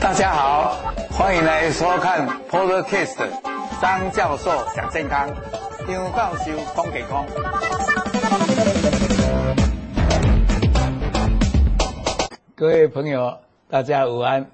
大家好，欢迎来收看 Podcast 张教授讲健康，张教授讲健康。各位朋友，大家午安。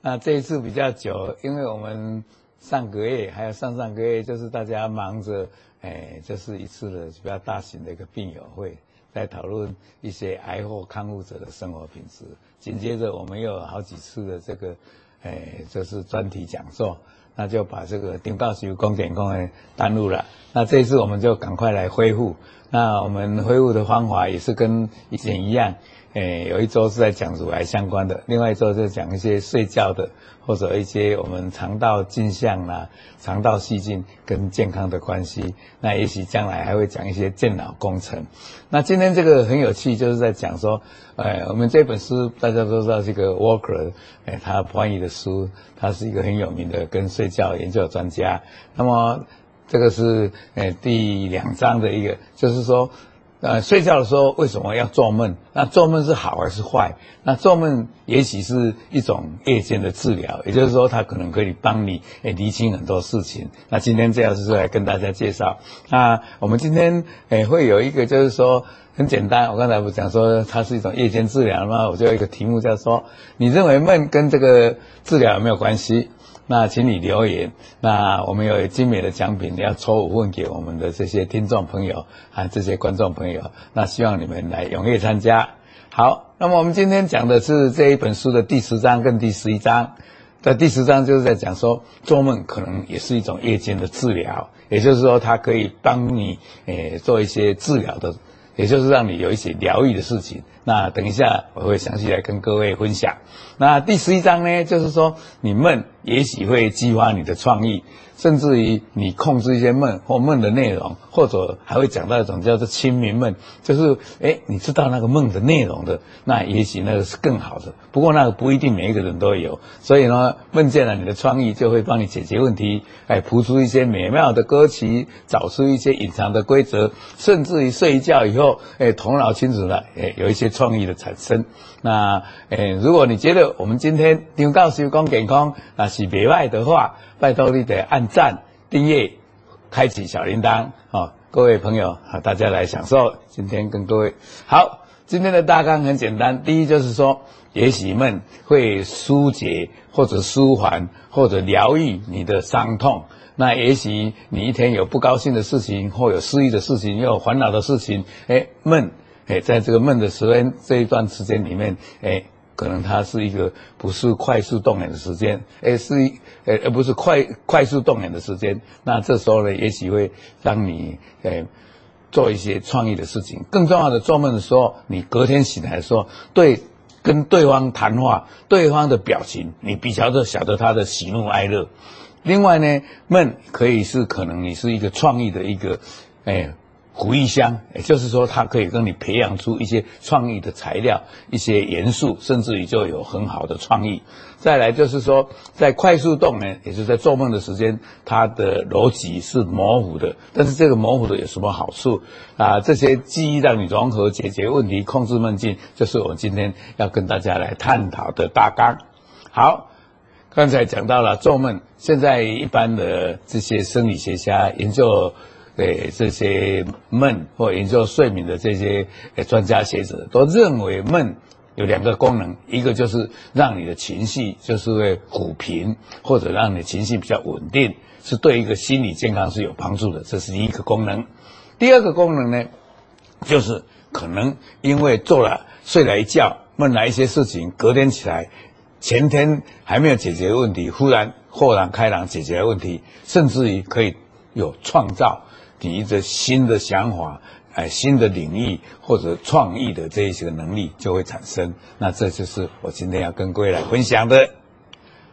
那这一次比较久，因为我们上个月还有上上个月，就是大家忙着，哎，这是一次的比较大型的一个病友会，在讨论一些癌后康复者的生活品质。紧接着，我们又有好几次的这个，哎，就是专题讲座，那就把这个张教授讲健康的耽误了。那这一次我们就赶快来恢复。那我们恢复的方法也是跟以前一样。诶，有一周是在讲乳癌相关的，另外一周就讲一些睡觉的，或者一些我们肠道镜像啦、肠道细菌跟健康的关系。那也许将来还会讲一些健脑工程。那今天这个很有趣，就是在讲说，诶，我们这本书大家都知道这个 Walker，诶，他翻译的书，他是一个很有名的跟睡觉研究专家。那么这个是诶第两章的一个，就是说。呃，睡觉的时候为什么要做梦？那做梦是好还是坏？那做梦也许是一种夜间的治疗，也就是说，它可能可以帮你诶厘清很多事情。那今天这样是来跟大家介绍。那我们今天诶会有一个，就是说很简单。我刚才不讲说它是一种夜间治疗吗？我就有一个题目叫做：你认为梦跟这个治疗有没有关系？那请你留言。那我们有精美的奖品要抽五份给我们的这些听众朋友啊这些观众朋友。那希望你们来踊跃参加。好，那么我们今天讲的是这一本书的第十章跟第十一章。在第十章就是在讲说，做梦可能也是一种夜间的治疗，也就是说它可以帮你诶做一些治疗的，也就是让你有一些疗愈的事情。那等一下我会详细来跟各位分享。那第十一章呢，就是说你梦也许会激发你的创意。甚至于你控制一些梦或梦的内容，或者还会讲到一种叫做清明梦，就是诶你知道那个梦的内容的，那也许那个是更好的。不过那个不一定每一个人都有，所以呢，梦见了你的创意就会帮你解决问题，哎，谱出一些美妙的歌曲，找出一些隐藏的规则，甚至于睡一觉以后，哎，头脑清楚了，哎，有一些创意的产生。那哎，如果你觉得我们今天张教授讲健康那是别外的话，拜托你得按赞、订阅、开启小铃铛，好，各位朋友，好，大家来享受今天跟各位。好，今天的大纲很简单，第一就是说，也许梦会疏解或者舒缓或者疗愈你的伤痛。那也许你一天有不高兴的事情，或有失意的事情，又有烦恼的事情，诶，梦，诶，在这个梦的时间这一段时间里面，诶。可能它是一个不是快速动眼的时间，而是呃而不是快快速动眼的时间。那这时候呢，也许会让你呃做一些创意的事情。更重要的，做梦的时候，你隔天醒来的时候，对跟对方谈话，对方的表情，你比较的晓得他的喜怒哀乐。另外呢，梦可以是可能你是一个创意的一个哎。回忆箱，也就是说，它可以跟你培养出一些创意的材料、一些元素，甚至于就有很好的创意。再来就是说，在快速动呢，也就是在做梦的时间，它的逻辑是模糊的。但是这个模糊的有什么好处啊？这些记忆让你融合、解决问题、控制梦境，就是我们今天要跟大家来探讨的大纲。好，刚才讲到了做梦，现在一般的这些生理学家研究。对这些梦或研究睡眠的这些专家学者都认为梦有两个功能，一个就是让你的情绪就是会抚平，或者让你情绪比较稳定，是对一个心理健康是有帮助的，这是一个功能。第二个功能呢，就是可能因为做了睡了一觉，梦了一些事情，隔天起来，前天还没有解决问题，忽然豁然开朗解决问题，甚至于可以有创造。你一个新的想法，哎，新的领域或者创意的这一些能力就会产生。那这就是我今天要跟各位来分享的。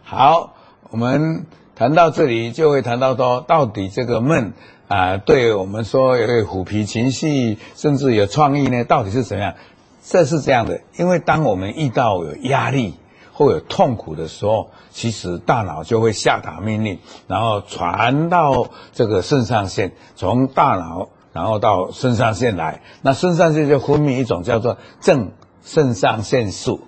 好，我们谈到这里，就会谈到说，到底这个梦啊，对我们说有虎皮情绪，甚至有创意呢，到底是怎样？这是这样的，因为当我们遇到有压力。会有痛苦的时候，其实大脑就会下达命令，然后传到这个肾上腺，从大脑然后到肾上腺来，那肾上腺就分泌一种叫做正肾上腺素。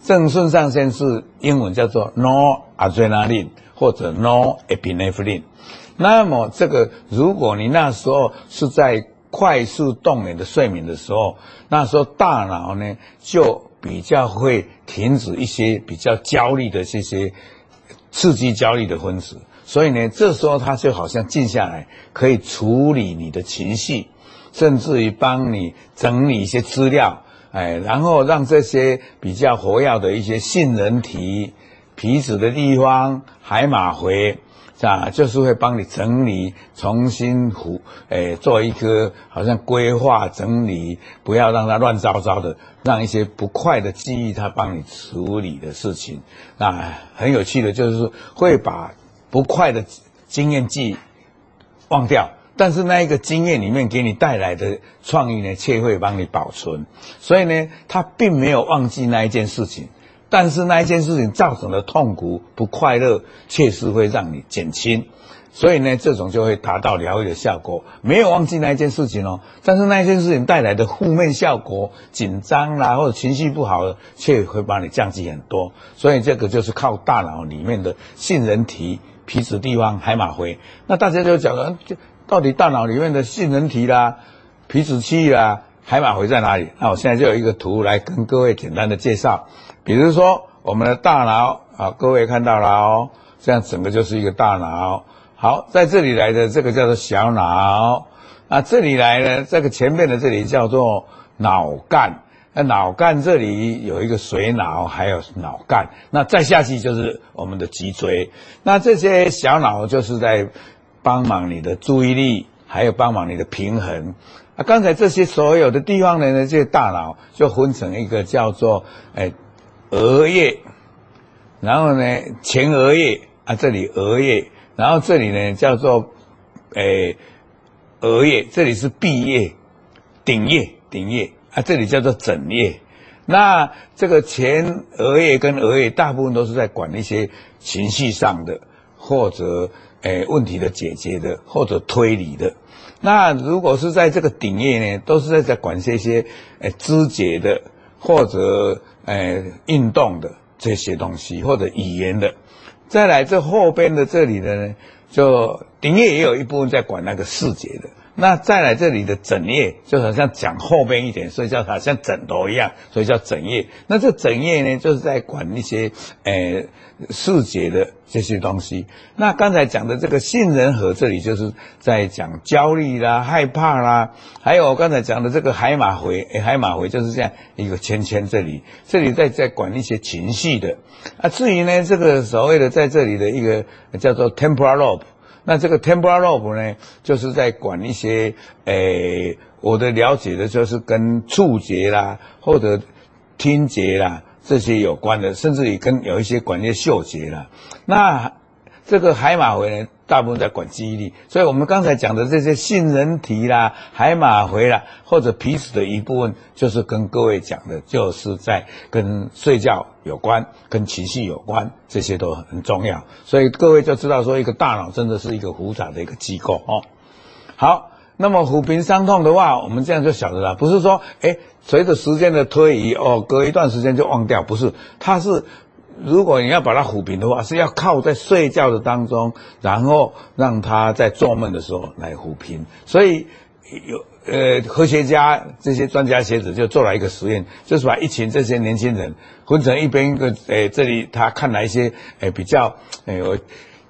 正肾上腺素英文叫做 noradrenaline 或者 norepinephrine。那么这个，如果你那时候是在快速动眼的睡眠的时候，那时候大脑呢就比较会停止一些比较焦虑的这些刺激焦虑的分子，所以呢，这时候他就好像静下来，可以处理你的情绪，甚至于帮你整理一些资料。哎，然后让这些比较活跃的一些杏仁体、皮质的地方、海马回，啊，就是会帮你整理、重新补，哎，做一个好像规划整理，不要让它乱糟糟的，让一些不快的记忆它帮你处理的事情。那很有趣的就是会把不快的经验记忘掉。但是那一个经验里面给你带来的创意呢，却会帮你保存。所以呢，他并没有忘记那一件事情，但是那一件事情造成的痛苦、不快乐，确实会让你减轻。所以呢，这种就会达到疗愈的效果。没有忘记那一件事情哦，但是那一件事情带来的负面效果、紧张啦或者情绪不好的，却会帮你降低很多。所以这个就是靠大脑里面的杏仁体、皮质地方、海马回。那大家就讲了，就。到底大脑里面的杏仁体啦、皮质区啦、海马回在哪里？那我现在就有一个图来跟各位简单的介绍。比如说我们的大脑啊，各位看到了哦，这样整个就是一个大脑。好，在这里来的这个叫做小脑，那这里来的这个前面的这里叫做脑干。那脑干这里有一个水脑，还有脑干。那再下去就是我们的脊椎。那这些小脑就是在。帮忙你的注意力，还有帮忙你的平衡。啊，刚才这些所有的地方呢，这些大脑就分成一个叫做诶额叶，然后呢前额叶啊，这里额叶，然后这里呢叫做诶额叶，这里是闭叶、顶叶、顶叶啊，这里叫做枕叶。那这个前额叶跟额叶大部分都是在管一些情绪上的，或者。诶，问题的解决的，或者推理的。那如果是在这个顶叶呢，都是在在管这些诶肢解的，或者哎运动的这些东西，或者语言的。再来这后边的这里的呢，就顶叶也有一部分在管那个视觉的。那再来这里的枕叶，就好像讲后边一点，所以叫它像枕头一样，所以叫枕叶。那这枕叶呢，就是在管一些诶视觉的这些东西。那刚才讲的这个杏仁核，这里就是在讲焦虑啦、害怕啦，还有我刚才讲的这个海马回，海马回就是这样一个圈圈，这里这里在在管一些情绪的。啊，至于呢，这个所谓的在这里的一个叫做 temporal lobe。那这个 temporal lobe 呢，就是在管一些，诶、我的了解的就是跟触觉啦，或者听觉啦这些有关的，甚至于跟有一些管一些嗅觉啦。那这个海马回呢，大部分在管记忆力，所以我们刚才讲的这些杏仁体啦、海马回啦，或者皮质的一部分，就是跟各位讲的，就是在跟睡觉有关、跟情绪有关，这些都很重要。所以各位就知道说，一个大脑真的是一个复杂的一个机构哦。好，那么抚平伤痛的话，我们这样就晓得了，不是说，诶，随着时间的推移，哦，隔一段时间就忘掉，不是，它是。如果你要把它抚平的话，是要靠在睡觉的当中，然后让他在做梦的时候来抚平。所以有呃科学家这些专家学者就做了一个实验，就是把一群这些年轻人分成一边一个，诶这里他看了一些诶比较诶。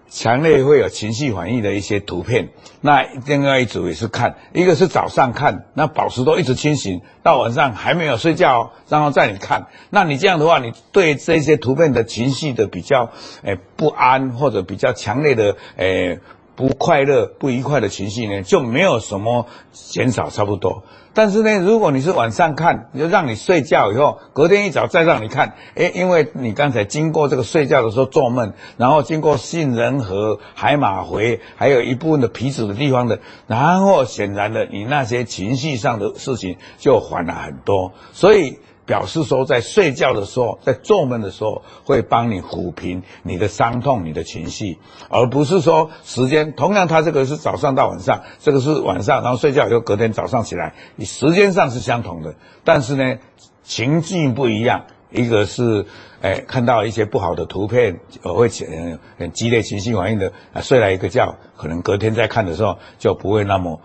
强烈会有情绪反应的一些图片，那另外一组也是看，一个是早上看，那保持都一直清醒，到晚上还没有睡觉，然后再你看，那你这样的话，你对这些图片的情绪的比较，诶不安或者比较强烈的，诶不快乐、不愉快的情绪呢，就没有什么减少，差不多。但是呢，如果你是晚上看，就让你睡觉以后，隔天一早再让你看，诶，因为你刚才经过这个睡觉的时候做梦，然后经过杏仁核、海马回，还有一部分的皮质的地方的，然后显然的，你那些情绪上的事情就缓了很多，所以。表示说，在睡觉的时候，在做梦的时候，会帮你抚平你的伤痛、你的情绪，而不是说时间。同样，它这个是早上到晚上，这个是晚上，然后睡觉以后隔天早上起来，你时间上是相同的，但是呢，情境不一样。一个是，哎，看到一些不好的图片，我会起很激烈情绪反应的，啊，睡了一个觉，可能隔天再看的时候就不会那么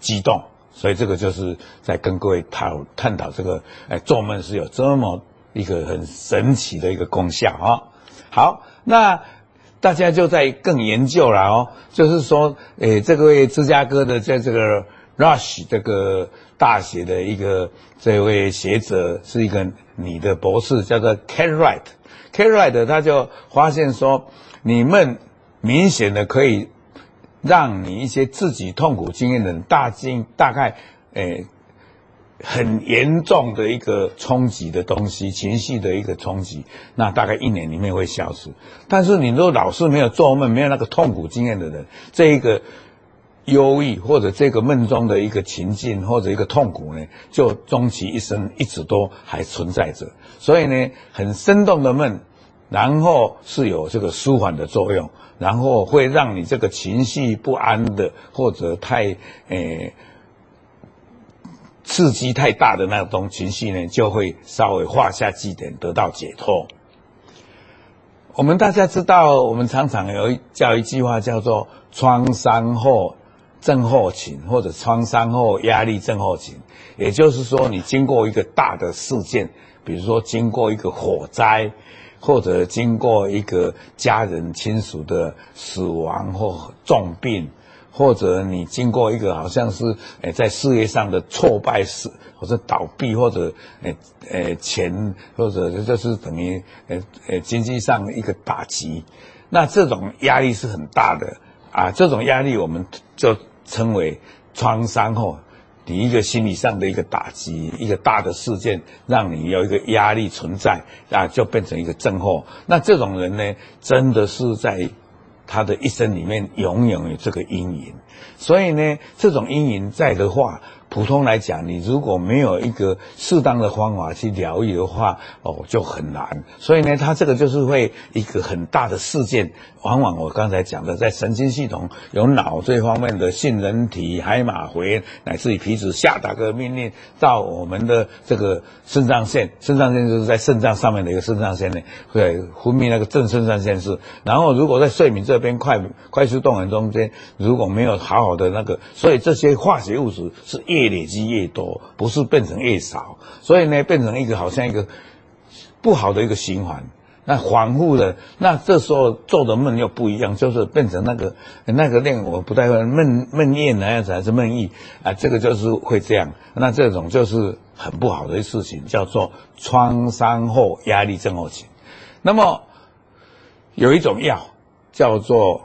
激动。所以这个就是在跟各位讨探讨这个，哎，做梦是有这么一个很神奇的一个功效啊。好，那大家就在更研究了哦，就是说，哎，这个位芝加哥的在这个 Rush 这个大学的一个这位学者是一个。你的博士叫做 Cartwright，Cartwright 他就发现说，你们明显的可以让你一些自己痛苦经验的人大经大概诶很严重的一个冲击的东西，情绪的一个冲击，那大概一年里面会消失。但是你如果老是没有做梦，没有那个痛苦经验的人，这一个。忧郁或者这个梦中的一个情境或者一个痛苦呢，就终其一生一直都还存在着。所以呢，很生动的梦，然后是有这个舒缓的作用，然后会让你这个情绪不安的或者太诶、刺激太大的那种情绪呢，就会稍微画下句点，得到解脱。我们大家知道，我们常常有叫一句话叫做“创伤后”。症候群或者创伤后压力症候群，也就是说，你经过一个大的事件，比如说经过一个火灾，或者经过一个家人亲属的死亡或重病，或者你经过一个好像是诶在事业上的挫败事，或者倒闭，或者诶诶钱，或者就是等于诶诶经济上一个打击，那这种压力是很大的。啊，这种压力我们就称为创伤后，你一个心理上的一个打击，一个大的事件，让你有一个压力存在，啊，就变成一个症候。那这种人呢，真的是在他的一生里面永远有这个阴影。所以呢，这种阴影在的话。普通来讲，你如果没有一个适当的方法去疗愈的话，哦，就很难。所以呢，它这个就是会一个很大的事件。往往我刚才讲的，在神经系统有脑这方面的杏仁体、海马回，乃至于皮质下达个命令到我们的这个肾上腺，肾上腺就是在肾脏上面的一个肾上腺呢，会分泌那个正肾上腺素。然后，如果在睡眠这边快快速动眼中间，如果没有好好的那个，所以这些化学物质是一。越累积越多，不是变成越少，所以呢，变成一个好像一个不好的一个循环。那反复的，那这时候做的梦又不一样，就是变成那个那个令我不太会梦梦魇那样子，还是梦囈啊？这个就是会这样。那这种就是很不好的事情，叫做创伤后压力症候群。那么有一种药叫做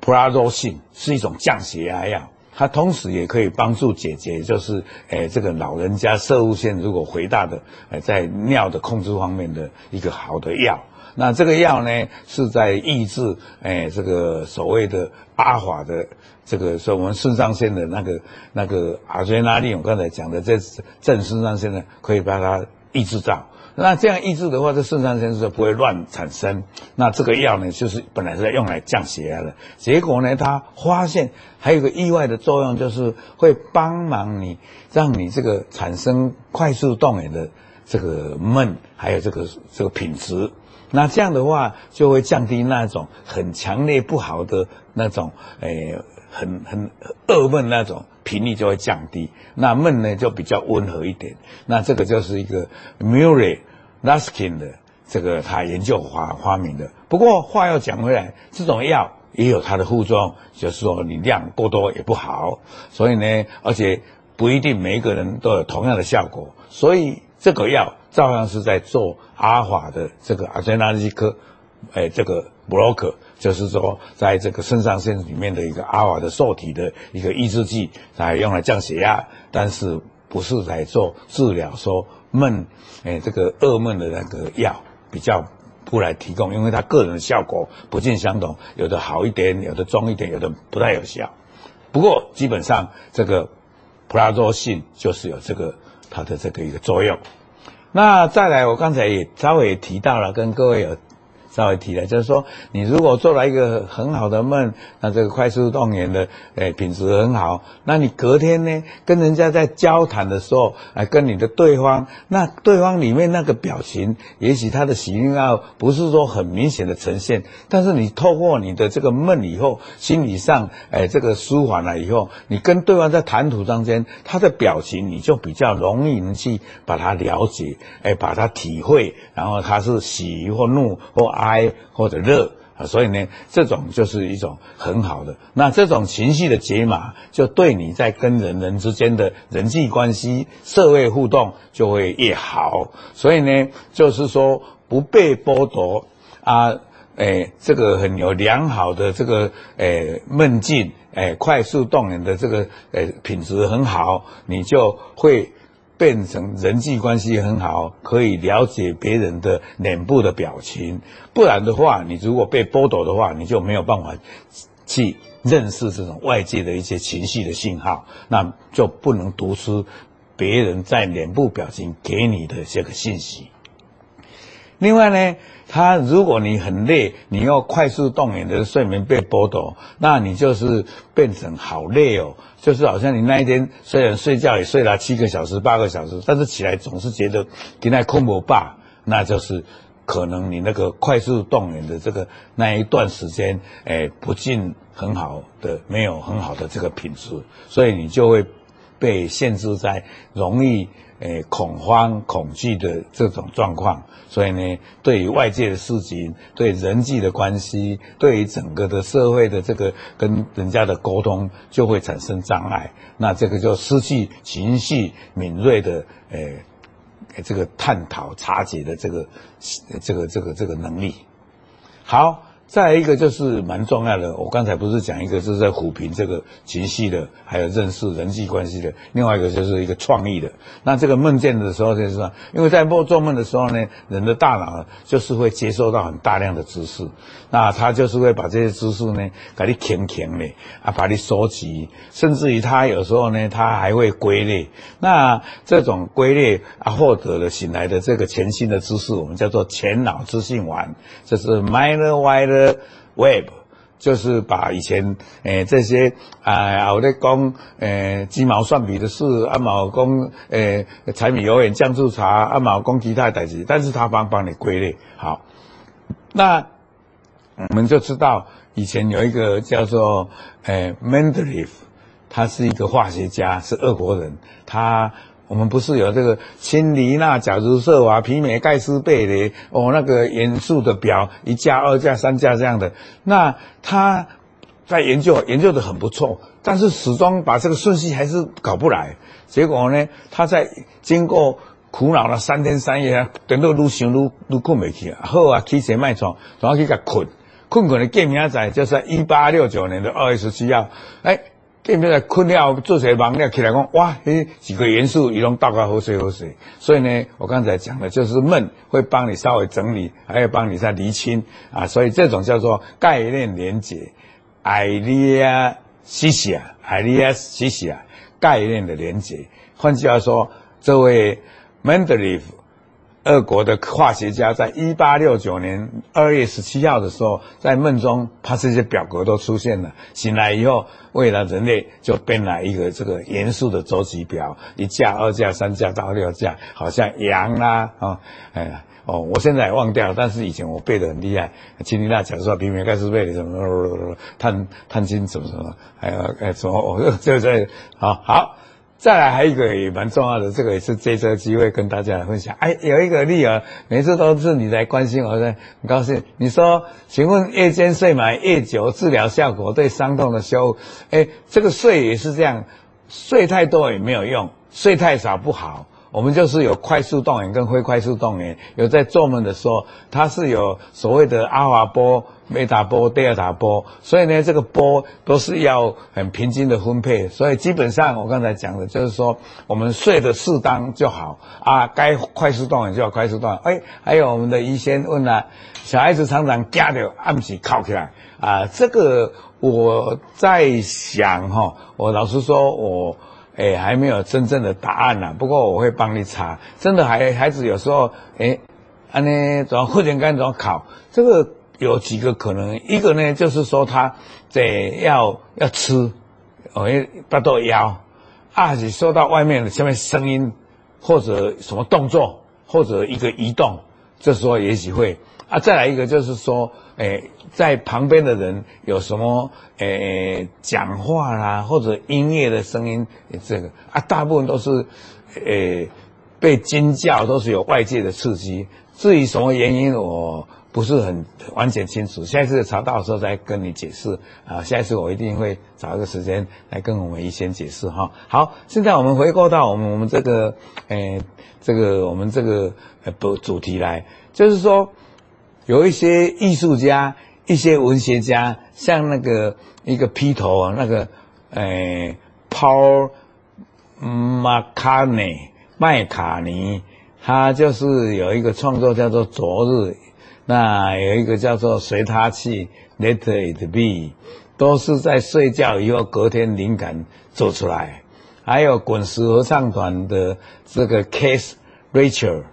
普拉多辛，是一种降血压药。它同时也可以帮助解决，就是诶这个老人家摄护腺如果肥大的，诶在尿的控制方面的一个好的药。那这个药呢，是在抑制诶这个所谓的阿法的这个，说我们肾上腺的那个那个阿 ద్రే 纳林，我刚才讲的这正肾上腺呢，可以把它抑制到。那这样抑制的话，这肾上腺素就不会乱产生。那这个药呢，就是本来是在用来降血压的，结果呢，他发现还有个意外的作用，就是会帮忙你，让你这个产生快速动眼的这个梦，还有这个这个品质。那这样的话，就会降低那种很强烈不好的那种，诶，很很噩梦那种。频率就会降低，那梦呢就比较温和一点。那这个就是一个 Murray Laskin 的这个他研究发发明的。不过话又讲回来，这种药也有它的副作用，就是说你量过多也不好。所以呢，而且不一定每一个人都有同样的效果。所以这个药照样是在做阿尔法的这个阿德纳利克，哎，这个 blocker。就是说，在这个肾上腺里面的一个阿尔法的受体的一个抑制剂，来用来降血压，但是不是来做治疗说梦，哎，这个噩梦的那个药比较不来提供，因为它个人的效果不尽相同，有的好一点，有的中一点，有的不太有效。不过基本上这个普拉多性就是有这个它的这个一个作用。那再来，我刚才也稍微提到了，跟各位有。稍微提了，就是说你如果做了一个很好的梦，那这个快速动员的诶品质很好，那你隔天呢跟人家在交谈的时候，哎跟你的对方，那对方里面那个表情，也许他的喜怒哀不是说很明显的呈现，但是你透过你的这个梦以后，心理上哎这个舒缓了以后，你跟对方在谈吐中间，他的表情你就比较容易能去把它了解，哎把它体会，然后他是喜或怒或哀或者乐啊，所以呢，这种就是一种很好的。那这种情绪的解码，就对你在跟人人之间的人际关系、社会互动就会越好。所以呢，就是说不被剥夺啊，诶，这个很有良好的这个诶梦境，诶快速动人的这个诶品质很好，你就会。变成人际关系很好，可以了解别人的脸部的表情。不然的话，你如果被剥夺的话，你就没有办法去认识这种外界的一些情绪的信号，那就不能读出别人在脸部表情给你的这个信息。另外呢，他如果你很累，你要快速动眼的睡眠被剥夺，那你就是变成好累哦。就是好像你那一天虽然睡觉也睡了七个小时、八个小时，但是起来总是觉得今天空不饱，那就是可能你那个快速动眼的这个那一段时间，诶，不尽很好的，没有很好的这个品质，所以你就会被限制在容易。诶，恐慌、恐惧的这种状况，所以呢，对于外界的事情、对人际的关系、对于整个的社会的这个跟人家的沟通，就会产生障碍。那这个就失去情绪敏锐的诶，这个探讨、察觉的这个这个这个这个能力。好。再一个就是蛮重要的，我刚才不是讲一个是在抚平这个情绪的，还有认识人际关系的，另外一个就是一个创意的。那这个梦见的时候就是说，因为在做做梦的时候呢，人的大脑就是会接收到很大量的知识，那他就是会把这些知识呢，给你填填的啊，把你收集，甚至于他有时候呢，他还会归类。那这种归类啊，获得了醒来的这个全新的知识，我们叫做前脑资讯网，这是 minor wide Web 就是把以前诶、这些啊，我在讲诶鸡毛蒜皮的事，阿毛讲诶柴米油盐酱醋茶，阿毛讲其他代志，但是他帮帮你归类好。那我们就知道以前有一个叫做诶 Mendeleev，他是一个化学家，是俄国人，他。我们不是有这个氢锂钠钾銫銫啊、鈹镁钙鍶钡的哦，那个元素的表一价、二价、三价这样的。那他在研究，研究的很不错，但是始终把这个顺序还是搞不来。结果呢，他在经过苦恼了三天三夜，等到愈想愈愈困不去啊，好啊，起床卖床，然后去甲困，困困的见明仔，就是在一八六九年的二月十七号，哎。变变在困了，做些忙了起来讲，哇，嘿，几个元素一拢大概好水好水。所以呢，我刚才讲的就是梦会帮你稍微整理，还要帮你再厘清啊。所以这种叫做概念连结，idea system，idea system，概念的连结。换句话说，这位 Mendeleev。俄国的化学家在一八六九年二月十七号的时候，在梦中，他这些表格都出现了。醒来以后，为了人类就编了一个这个元素的周期表，一价、二价、三价到六价，好像氧啦，哦，哎，哦，我现在也忘掉了，但是以前我背得很厉害。氢锂钠钾说鈹镁钙鍶钡什么，碳碳氢什么什么，还有哎什么，哦，这这好好。再来还有一个也蛮重要的，这个也是这次机会跟大家来分享。哎，有一个例儿，每次都是你来关心我，很高兴。你说，请问夜间睡眠越久，治疗效果对伤痛的修复？哎，这个睡也是这样，睡太多也没有用，睡太少不好。我们就是有快速动眼跟非快速动眼，有在做梦的时候，它是有所谓的阿华波、没打波、第二打波，所以呢，这个波都是要很平均的分配。所以基本上我刚才讲的就是说，我们睡得适当就好啊，该快速动就要快速动眼。哎，还有我们的医生问了，小孩子常常夹着暗时靠起来啊，这个我在想哈，我老实说我。哎，还没有真正的答案呢。不过我会帮你查。真的孩孩子有时候，哎，安尼怎么忽然间怎么考？这个有几个可能，一个呢就是说他得要要吃，哦，巴肚枵，啊是受到外面的什么声音，或者什么动作，或者一个移动，这时候也许会。啊，再来一个就是说，诶，在旁边的人有什么诶讲话啦，或者音乐的声音，这个啊，大部分都是诶被惊叫，都是有外界的刺激。至于什么原因，我不是很完全清楚。下一次查到的时候再跟你解释啊。下一次我一定会找一个时间来跟我们医生解释哈。好，现在我们回过到我们我们这个诶这个我们这个呃不主题来，就是说。有一些艺术家、一些文学家，像那个一个披头啊，那个诶，Paul McCartney 麦卡尼，他就是有一个创作叫做《昨日》，那有一个叫做《随他去》，Let It Be，都是在睡觉以后隔天灵感做出来。还有滚石合唱团的这个 Keith Richard，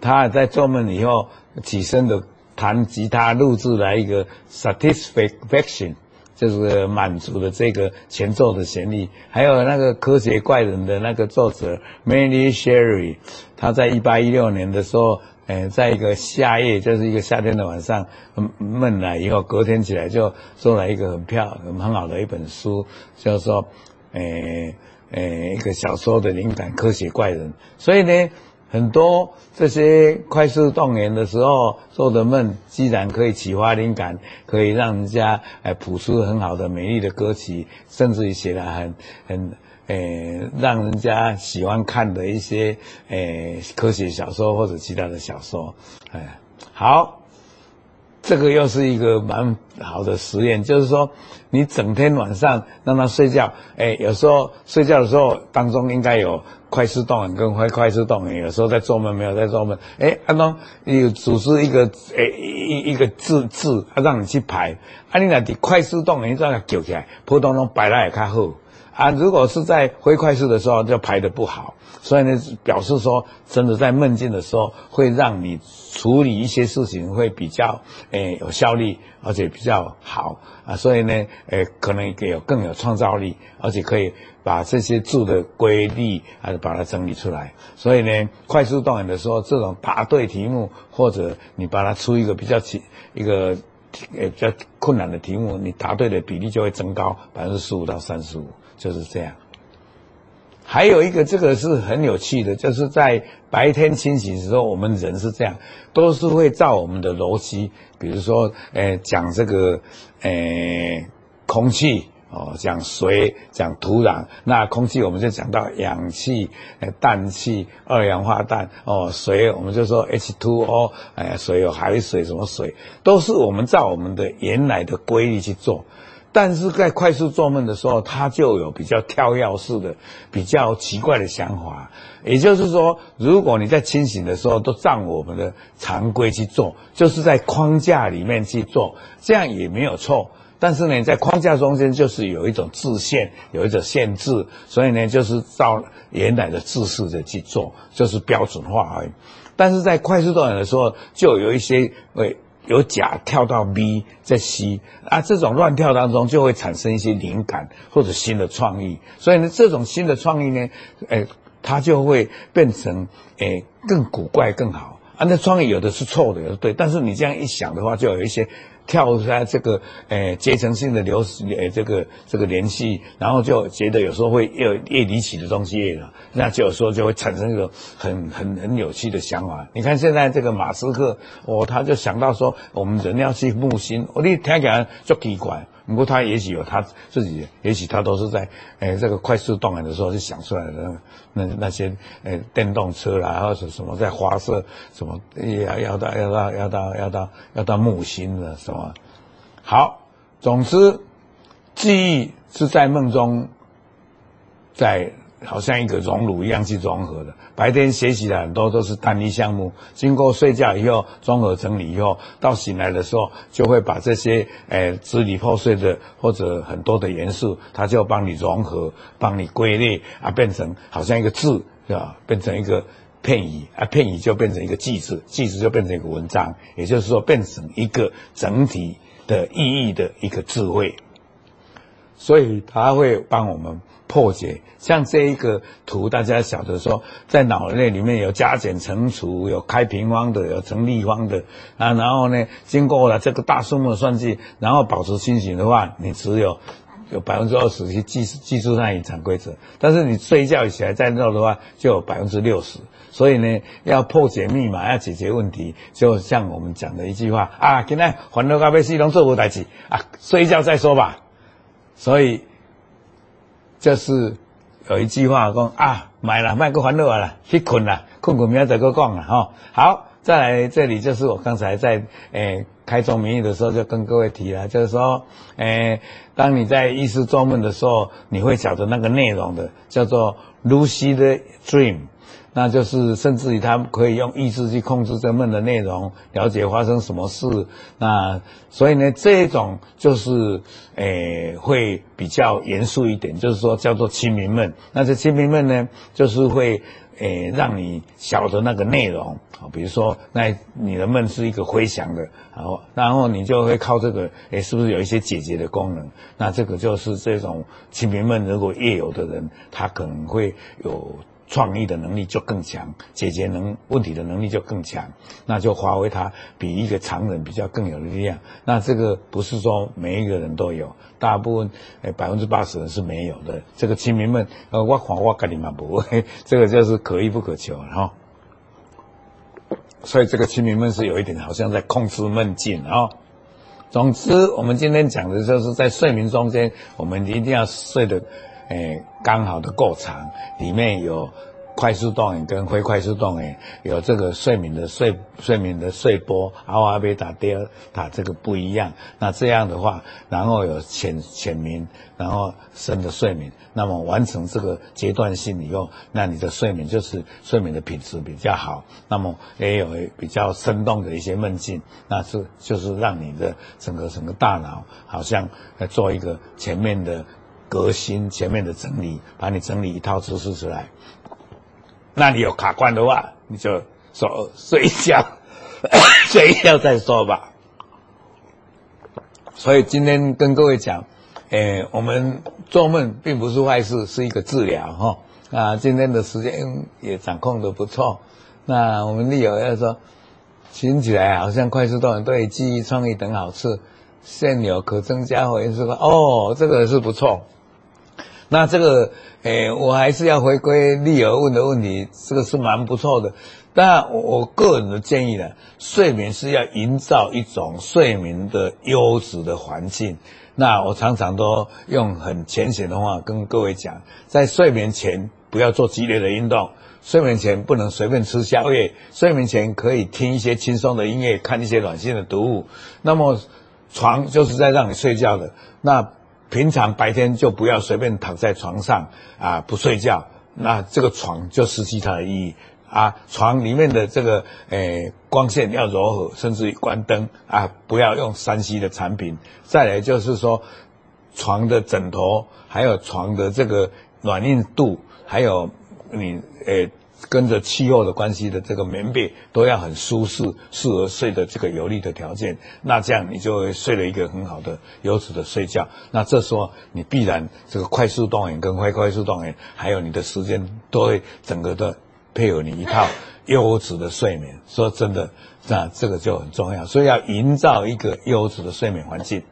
他在做梦以后起身的。弹吉他录制来一个 satisfaction，就是满足的这个前奏的旋律。还有那个科学怪人的那个作者 Mary Shelley，他在一八一六年的时候，呃，在一个夏夜，就是一个夏天的晚上，闷了以后，隔天起来就做了一个很漂亮、很好的一本书，叫做呃呃一个小说的灵感——科学怪人。所以呢。很多这些快速动员的时候做的梦，既然可以启发灵感，可以让人家诶谱出很好的美丽的歌曲，甚至于写了很很诶、呃、让人家喜欢看的一些诶、呃、科学小说或者其他的小说，哎，好。这个又是一个蛮好的实验，就是说，你整天晚上让他睡觉，哎，有时候睡觉的时候当中应该有快速动眼跟非快速动眼，有时候在做梦没有在做梦，哎，当中你组织一个哎一一个字字，啊，让你去排，啊，你那的快速动眼这样叫起来，普通通排来也较好，啊，如果是在非快速的时候就排得不好。所以呢，表示说，真的在梦境的时候，会让你处理一些事情会比较诶有效率，而且比较好啊。所以呢，诶可能也有更有创造力，而且可以把这些字的规律还是把它整理出来。所以呢，快速动眼的时候，这种答对题目，或者你把它出一个比较起一个诶比较困难的题目，你答对的比例就会增高百分之十五到三十五，就是这样。还有一个，这个是很有趣的，就是在白天清醒的时候，我们人是这样，都是会照我们的逻辑，比如说，呃，讲这个，呃，空气哦，讲水，讲土壤。那空气我们就讲到氧气、呃，氮气、二氧化氮哦，水我们就说 H2O，哎，水有海水，什么水，都是我们照我们的原来的规律去做。但是在快速做梦的时候，他就有比较跳跃式的、比较奇怪的想法。也就是说，如果你在清醒的时候都照我们的常规去做，就是在框架里面去做，这样也没有错。但是呢，在框架中间就是有一种制限，有一种限制，所以呢，就是照原来的制式的去做，就是标准化而已。但是在快速做梦的时候，就有一些会。由甲跳到 B 再 C 啊，这种乱跳当中就会产生一些灵感或者新的创意，所以呢，这种新的创意呢，诶，它就会变成诶更古怪更好啊。那创意有的是错的，有的对，但是你这样一想的话，就有一些。跳出来这个诶阶层性的流诶这个这个联系，然后就觉得有时候会越越离奇的东西越了，那就有时候就会产生一个很很很有趣的想法。你看现在这个马斯克，哦，他就想到说我们人要去木星，我你听起来就奇怪。不过他也许有他自己，也许他都是在诶这个快速动眼的时候就想出来的那那些诶电动车啦，或者什么在发射什么要要到要到要到要到要到木星的什么。好，总之记忆是在梦中在。好像一个熔炉一样去融合的。白天学习的很多都是单一项目，经过睡觉以后综合整理以后，到醒来的时候就会把这些诶支离破碎的或者很多的元素，它就帮你融合，帮你归类啊，变成好像一个字，是吧？变成一个片语啊，片语就变成一个句子，句子就变成一个文章，也就是说变成一个整体的意义的一个智慧。所以它会帮我们破解，像这一个图，大家晓得说，在脑内里面有加减乘除，有开平方的，有乘立方的啊，然后呢，经过了这个大数目的算计，然后保持清醒的话，你只有。有百分之二十去记记住那一场规则，但是你睡觉起来再弄的话，就有百分之六十。所以呢，要破解密码，要解决问题，就像我们讲的一句话啊，今天烦恼咖啡系统做不代志啊，睡觉再说吧。所以就是有一句话说啊，买了卖个烦恼了，去困了，困困明天再个讲了哈。好，再来这里就是我刚才在诶。开宗明义的时候就跟各位提了，就是说，诶，当你在意识做梦的时候，你会晓得那个内容的，叫做 Lucy 的 dream，那就是甚至于他可以用意志去控制这梦的内容，了解发生什么事。那所以呢，这种就是诶会比较严肃一点，就是说叫做清明梦。那这清明梦呢，就是会。诶，让你晓得那个内容啊，比如说，那你的梦是一个回响的，然后，然后你就会靠这个，诶，是不是有一些解决的功能？那这个就是这种清明梦，如果夜游的人，他可能会有。创意的能力就更强，解决能问题的能力就更强，那就发挥它比一个常人比较更有力量。那这个不是说每一个人都有，大部分诶百分之八十人是没有的。这个亲民们，呃，我看我跟你们不会，这个就是可遇不可求哈。所以这个亲民们是有一点好像在控制梦境啊。总之，我们今天讲的就是在睡眠中间，我们一定要睡得。诶，刚好的够长，里面有快速动眼跟非快速动眼，有这个睡眠的睡睡眠的睡波，阿尔法贝塔、德尔塔这个不一样。那这样的话，然后有浅浅眠，然后深的睡眠，那么完成这个阶段性以后，那你的睡眠就是睡眠的品质比较好。那么也有比较生动的一些梦境，那是就是让你的整个整个大脑好像在做一个前面的。革新前面的整理，把你整理一套知识出来。那你有卡关的话，你就说睡一觉，睡一觉再说吧。所以今天跟各位讲，诶，我们做梦并不是坏事，是一个治疗哈。啊，今天的时间也掌控的不错。那我们利友要说，听起来好像快速动眼对记忆、创意等好处，现有可增加回应是吧？哦，这个是不错。那这个，诶，我还是要回归利友问的问题，这个是蛮不错的。但，我我个人的建议呢，睡眠是要营造一种睡眠的优质的环境。那我常常都用很浅显的话跟各位讲，在睡眠前不要做激烈的运动，睡眠前不能随便吃宵夜，睡眠前可以听一些轻松的音乐，看一些暖心的读物。那么床就是在让你睡觉的，那。平常白天就不要随便躺在床上啊，不睡觉，那这个床就失去它的意义啊。床里面的这个诶、光线要柔和，甚至于关灯啊，不要用三 C 的产品。再来就是说，床的枕头，还有床的这个软硬度，还有你诶。跟着气候的关系的这个棉被都要很舒适，适合睡的这个有利的条件，那这样你就会睡了一个很好的优质的睡觉。那这时候你必然这个快速动眼跟非快速动眼，还有你的时间都会整个的配合你一套 优质的睡眠。说真的，那这个就很重要，所以要营造一个优质的睡眠环境。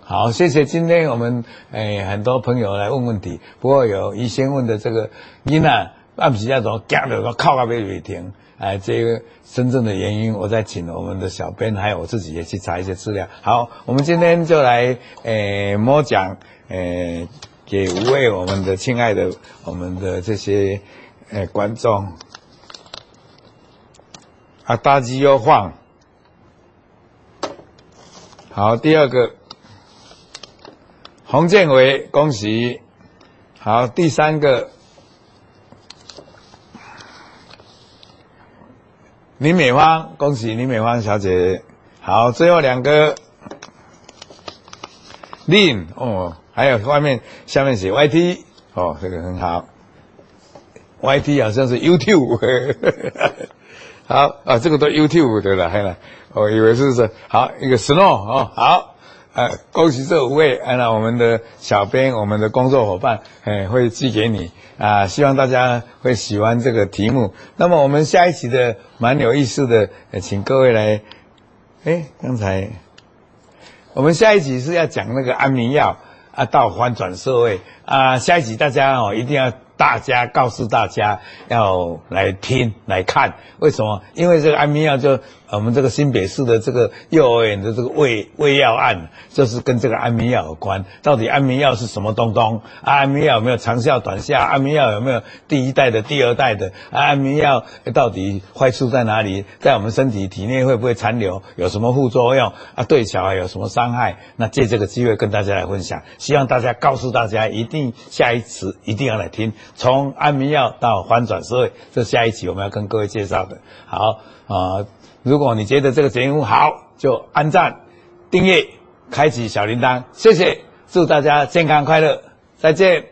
好，谢谢今天我们诶、哎、很多朋友来问问题，不过有一先问的这个伊娜。按时那种讲的说靠靠背没停，哎，这个真正的原因，我再请我们的小编还有我自己也去查一些资料。好，我们今天就来诶摸奖，诶给五位我们的亲爱的我们的这些诶观众，啊，大鸡又晃，好，第二个。洪建伟，恭喜，好，第三个。林美芳，恭喜林美芳小姐。好，最后两个林哦，还有外面下面写 YT 哦，这个很好。YT 好像是 YouTube，好啊，这个都 YouTube 对了，还了，我以为是是好一个 Snow 哦，好，呃，恭喜这五位，按、啊、照我们的小编，我们的工作伙伴，哎，会寄给你啊，希望大家会喜欢这个题目。那么我们下一期的蛮有意思的，请各位来，哎，刚才我们下一集是要讲那个安眠药啊，到翻转社会啊，下一集大家哦一定要。大家告诉大家要来听来看，为什么？因为这个安眠药就我们这个新北市的这个幼儿园的这个胃胃药案，就是跟这个安眠药有关。到底安眠药是什么东东？安眠药有没有长效短效？安眠药有没有第一代的、第二代的？安眠药到底坏处在哪里？在我们身体体内会不会残留？有什么副作用？啊，对小孩有什么伤害？那借这个机会跟大家来分享，希望大家告诉大家，一定下一次一定要来听。从安眠药到翻转社会，这下一期我们要跟各位介绍的。好啊、如果你觉得这个节目好，就按赞、订阅、开启小铃铛，谢谢，祝大家健康快乐，再见。